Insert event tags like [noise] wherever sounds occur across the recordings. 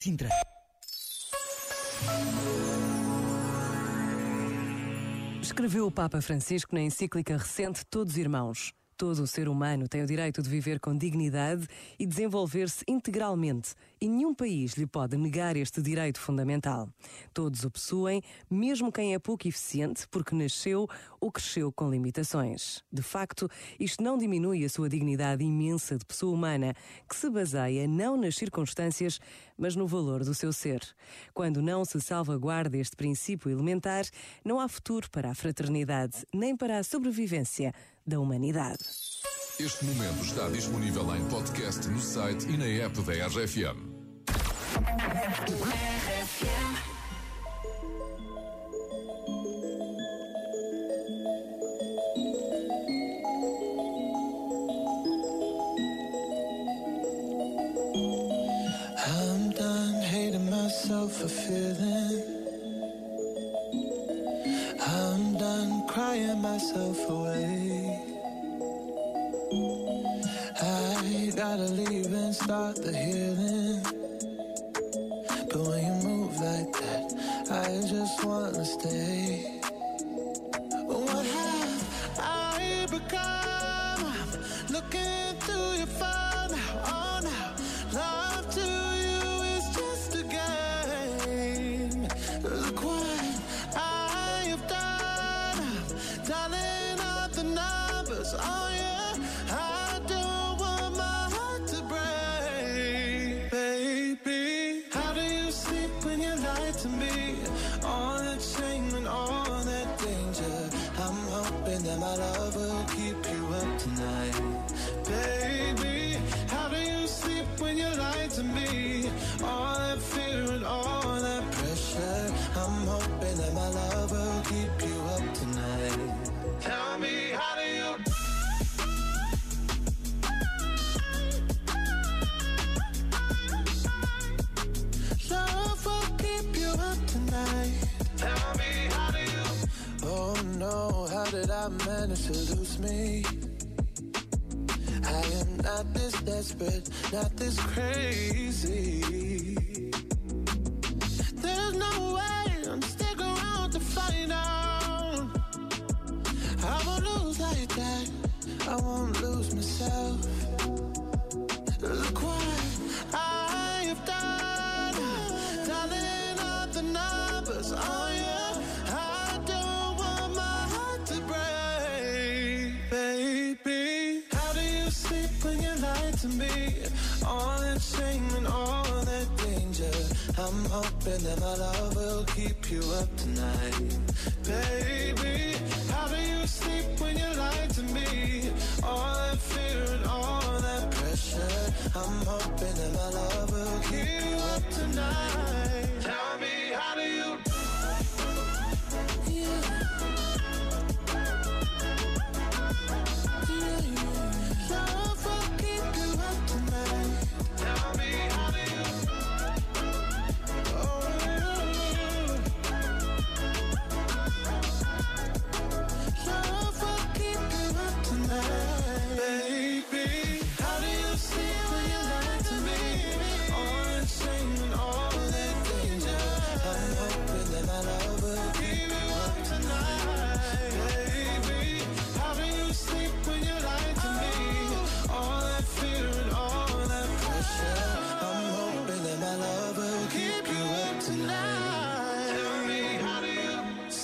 Sintra. Escreveu o Papa Francisco na encíclica recente Todos Irmãos. Todo o ser humano tem o direito de viver com dignidade e desenvolver-se integralmente, e nenhum país lhe pode negar este direito fundamental. Todos o possuem, mesmo quem é pouco eficiente, porque nasceu ou cresceu com limitações. De facto, isto não diminui a sua dignidade imensa de pessoa humana, que se baseia não nas circunstâncias, mas no valor do seu ser. Quando não se salvaguarda este princípio elementar, não há futuro para a fraternidade, nem para a sobrevivência da humanidade. Este momento está disponível em podcast no site e na app da RFM. I'm done hating myself for feeling. I'm done crying myself away. Gotta leave and start the healing. But when you move like that, I just wanna stay. What have I become? I'm looking through your phone when to me? All that shame and all that danger. I'm hoping that my love will keep did I manage to lose me? I am not this desperate, not this crazy. There's no way I'm stick around to find out. I won't lose like that. I won't lose myself. I'm hoping that my love will keep you up tonight, baby. How do you sleep when you lie to me?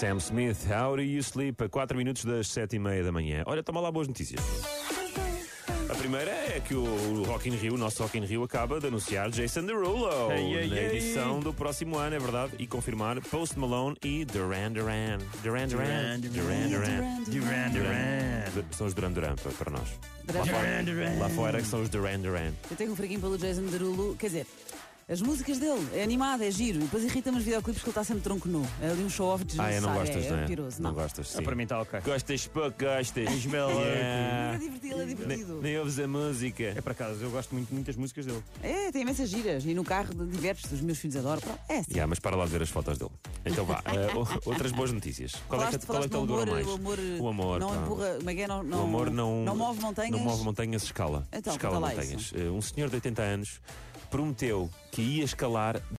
Sam Smith, How Do You Sleep? A 4 minutos das 7 e meia da manhã. Olha, toma lá boas notícias. A primeira é que o Rock in Rio, o nosso Rock in Rio, acaba de anunciar Jason Derulo Ei, ei, na ei. edição do próximo ano, é verdade, e confirmar Post Malone e Duran Duran. Duran Duran. Duran Duran. Duran Duran. São os Duran Duran para, nós. Duran Lá fora, lá fora que são os Duran Duran. Eu tenho um fraguinho pelo Jason Derulo, quer dizer, as músicas dele, é animado, é giro, e depois irrita-me os videoclipes que ele está sempre tronco nu. É ali um show-off Ah, desnecessário. é, não gostas, é, não é é? piroso, Não não. gostas, sim. Ah, para mim está ok. Gostas pouco, gostas. [laughs] Ismael Ele Yeah. é divertido, ele é Nem, divertido. nem ouves a música. É para acaso, eu gosto muito de muitas músicas dele. É, tem imensas giras, e no carro de- divertes, os meus filhos adoram. Pronto, É assim. Yeah, mas para lá de ver as fotos dele. Então vá, [laughs] eh, o- outras boas notícias. Qual é que, qual é que te falaste do alegrou mais? O amor, o amor não pá. empurra, como é que é? Não, não, o amor não, não move montanhas. Não move montanhas, escala. Então, escala conta lá montanhas. Eh, Um senhor de 80 anos prometeu que ia escalar